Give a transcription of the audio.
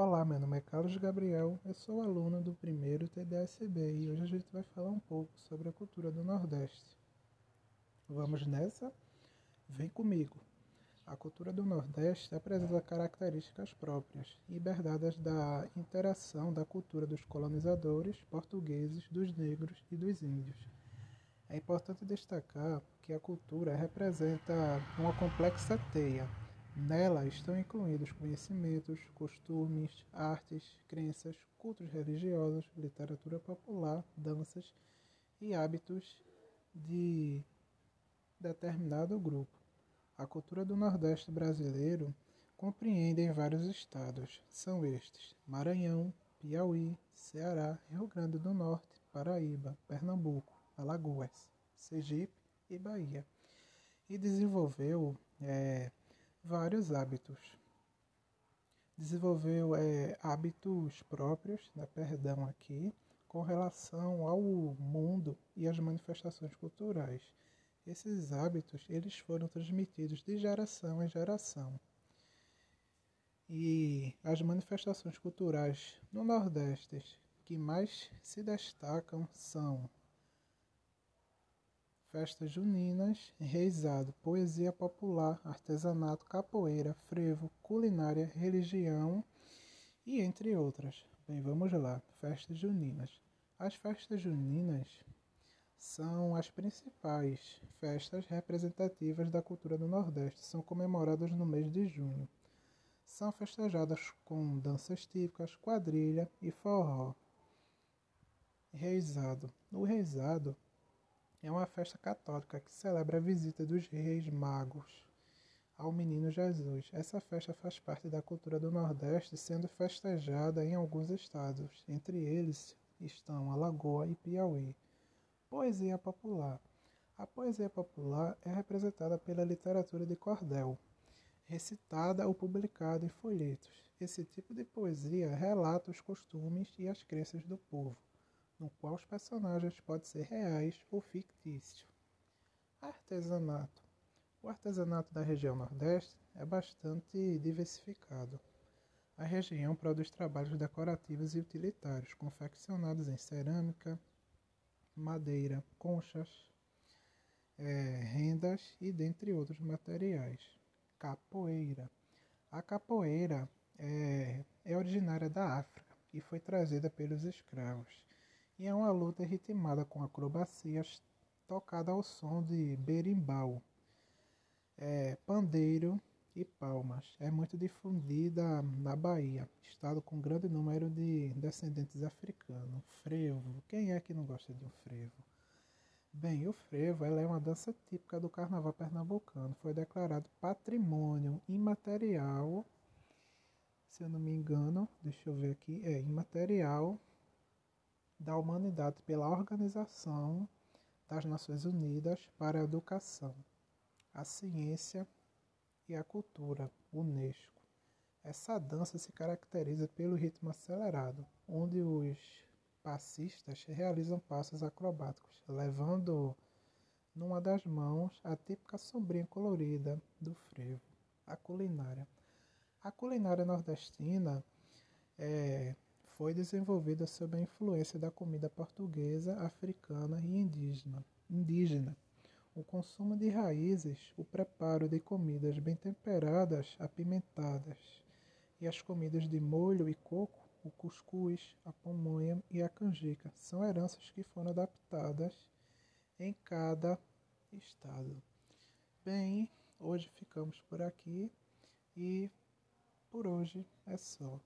Olá, meu nome é Carlos Gabriel, eu sou aluno do primeiro TDSB e hoje a gente vai falar um pouco sobre a cultura do Nordeste. Vamos nessa? Vem comigo! A cultura do Nordeste apresenta características próprias e herdadas da interação da cultura dos colonizadores portugueses, dos negros e dos índios. É importante destacar que a cultura representa uma complexa teia Nela estão incluídos conhecimentos, costumes, artes, crenças, cultos religiosos, literatura popular, danças e hábitos de determinado grupo. A cultura do Nordeste brasileiro compreende vários estados. São estes: Maranhão, Piauí, Ceará, Rio Grande do Norte, Paraíba, Pernambuco, Alagoas, Sergipe e Bahia. E desenvolveu é, vários hábitos. Desenvolveu é, hábitos próprios, né, perdão aqui, com relação ao mundo e às manifestações culturais. Esses hábitos eles foram transmitidos de geração em geração. E as manifestações culturais no Nordeste que mais se destacam são festas juninas, reizado, poesia popular, artesanato, capoeira, frevo, culinária, religião e entre outras. Bem, vamos lá. Festas juninas. As festas juninas são as principais festas representativas da cultura do Nordeste. São comemoradas no mês de junho. São festejadas com danças típicas, quadrilha e forró. Reizado. O reizado é uma festa católica que celebra a visita dos reis magos ao menino Jesus. Essa festa faz parte da cultura do Nordeste, sendo festejada em alguns estados, entre eles estão Alagoa e Piauí. Poesia popular. A poesia popular é representada pela literatura de cordel, recitada ou publicada em folhetos. Esse tipo de poesia relata os costumes e as crenças do povo no qual os personagens podem ser reais ou fictícios. Artesanato. O artesanato da região Nordeste é bastante diversificado. A região produz trabalhos decorativos e utilitários, confeccionados em cerâmica, madeira, conchas, é, rendas e dentre outros materiais. Capoeira. A capoeira é, é originária da África e foi trazida pelos escravos e é uma luta ritmada com acrobacias tocada ao som de berimbau, é, pandeiro e palmas. É muito difundida na Bahia, estado com grande número de descendentes africanos. Frevo, quem é que não gosta de um frevo? Bem, o frevo ela é uma dança típica do carnaval pernambucano. Foi declarado patrimônio imaterial, se eu não me engano, deixa eu ver aqui, é imaterial da Humanidade pela Organização das Nações Unidas para a Educação, a Ciência e a Cultura, UNESCO. Essa dança se caracteriza pelo ritmo acelerado, onde os passistas realizam passos acrobáticos, levando numa das mãos a típica sombrinha colorida do frevo, a culinária. A culinária nordestina é foi desenvolvida sob a influência da comida portuguesa, africana e indígena. indígena. O consumo de raízes, o preparo de comidas bem temperadas, apimentadas, e as comidas de molho e coco, o cuscuz, a pamonha e a canjica, são heranças que foram adaptadas em cada estado. Bem, hoje ficamos por aqui e por hoje é só.